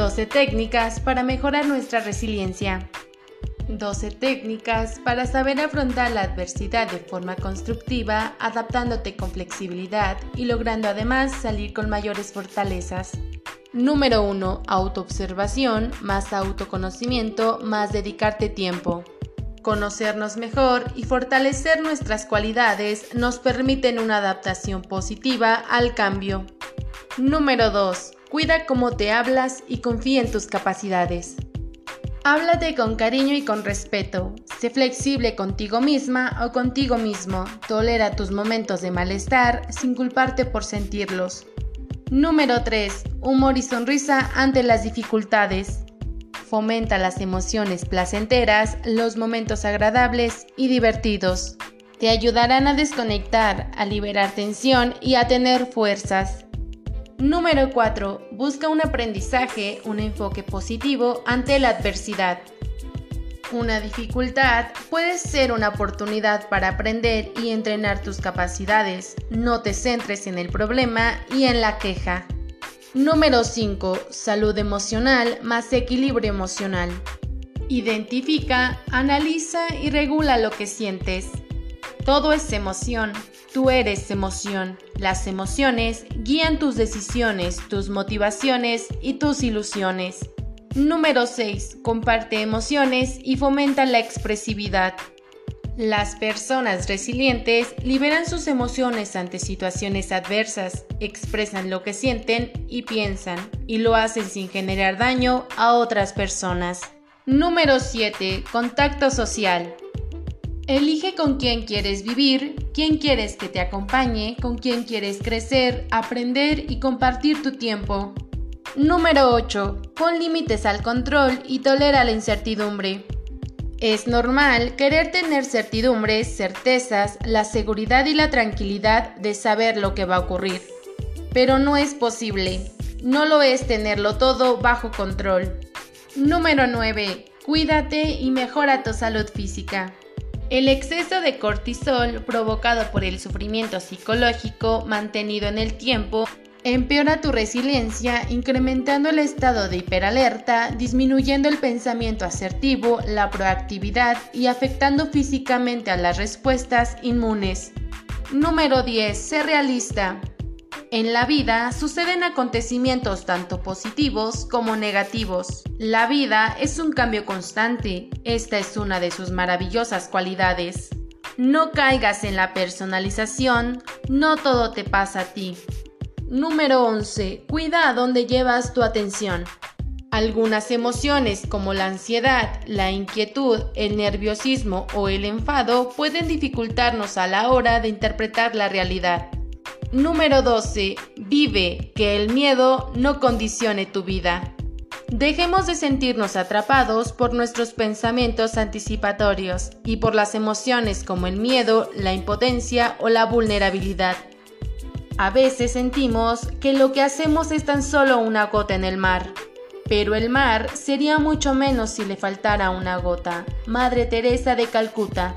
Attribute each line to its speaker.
Speaker 1: 12 técnicas para mejorar nuestra resiliencia. 12 técnicas para saber afrontar la adversidad de forma constructiva, adaptándote con flexibilidad y logrando además salir con mayores fortalezas. Número 1. Autoobservación, más autoconocimiento, más dedicarte tiempo. Conocernos mejor y fortalecer nuestras cualidades nos permiten una adaptación positiva al cambio. Número 2. Cuida cómo te hablas y confía en tus capacidades. Háblate con cariño y con respeto. Sé flexible contigo misma o contigo mismo. Tolera tus momentos de malestar sin culparte por sentirlos. Número 3. Humor y sonrisa ante las dificultades. Fomenta las emociones placenteras, los momentos agradables y divertidos. Te ayudarán a desconectar, a liberar tensión y a tener fuerzas. Número 4. Busca un aprendizaje, un enfoque positivo ante la adversidad. Una dificultad puede ser una oportunidad para aprender y entrenar tus capacidades. No te centres en el problema y en la queja. Número 5. Salud emocional más equilibrio emocional. Identifica, analiza y regula lo que sientes. Todo es emoción. Tú eres emoción. Las emociones guían tus decisiones, tus motivaciones y tus ilusiones. Número 6. Comparte emociones y fomenta la expresividad. Las personas resilientes liberan sus emociones ante situaciones adversas, expresan lo que sienten y piensan, y lo hacen sin generar daño a otras personas. Número 7. Contacto social. Elige con quién quieres vivir, quién quieres que te acompañe, con quién quieres crecer, aprender y compartir tu tiempo. Número 8. Pon límites al control y tolera la incertidumbre. Es normal querer tener certidumbres, certezas, la seguridad y la tranquilidad de saber lo que va a ocurrir. Pero no es posible. No lo es tenerlo todo bajo control. Número 9. Cuídate y mejora tu salud física. El exceso de cortisol provocado por el sufrimiento psicológico mantenido en el tiempo empeora tu resiliencia incrementando el estado de hiperalerta, disminuyendo el pensamiento asertivo, la proactividad y afectando físicamente a las respuestas inmunes. Número 10. Sé realista. En la vida suceden acontecimientos tanto positivos como negativos. La vida es un cambio constante. Esta es una de sus maravillosas cualidades. No caigas en la personalización, no todo te pasa a ti. Número 11. Cuida a dónde llevas tu atención. Algunas emociones como la ansiedad, la inquietud, el nerviosismo o el enfado pueden dificultarnos a la hora de interpretar la realidad. Número 12. Vive, que el miedo no condicione tu vida. Dejemos de sentirnos atrapados por nuestros pensamientos anticipatorios y por las emociones como el miedo, la impotencia o la vulnerabilidad. A veces sentimos que lo que hacemos es tan solo una gota en el mar, pero el mar sería mucho menos si le faltara una gota. Madre Teresa de Calcuta.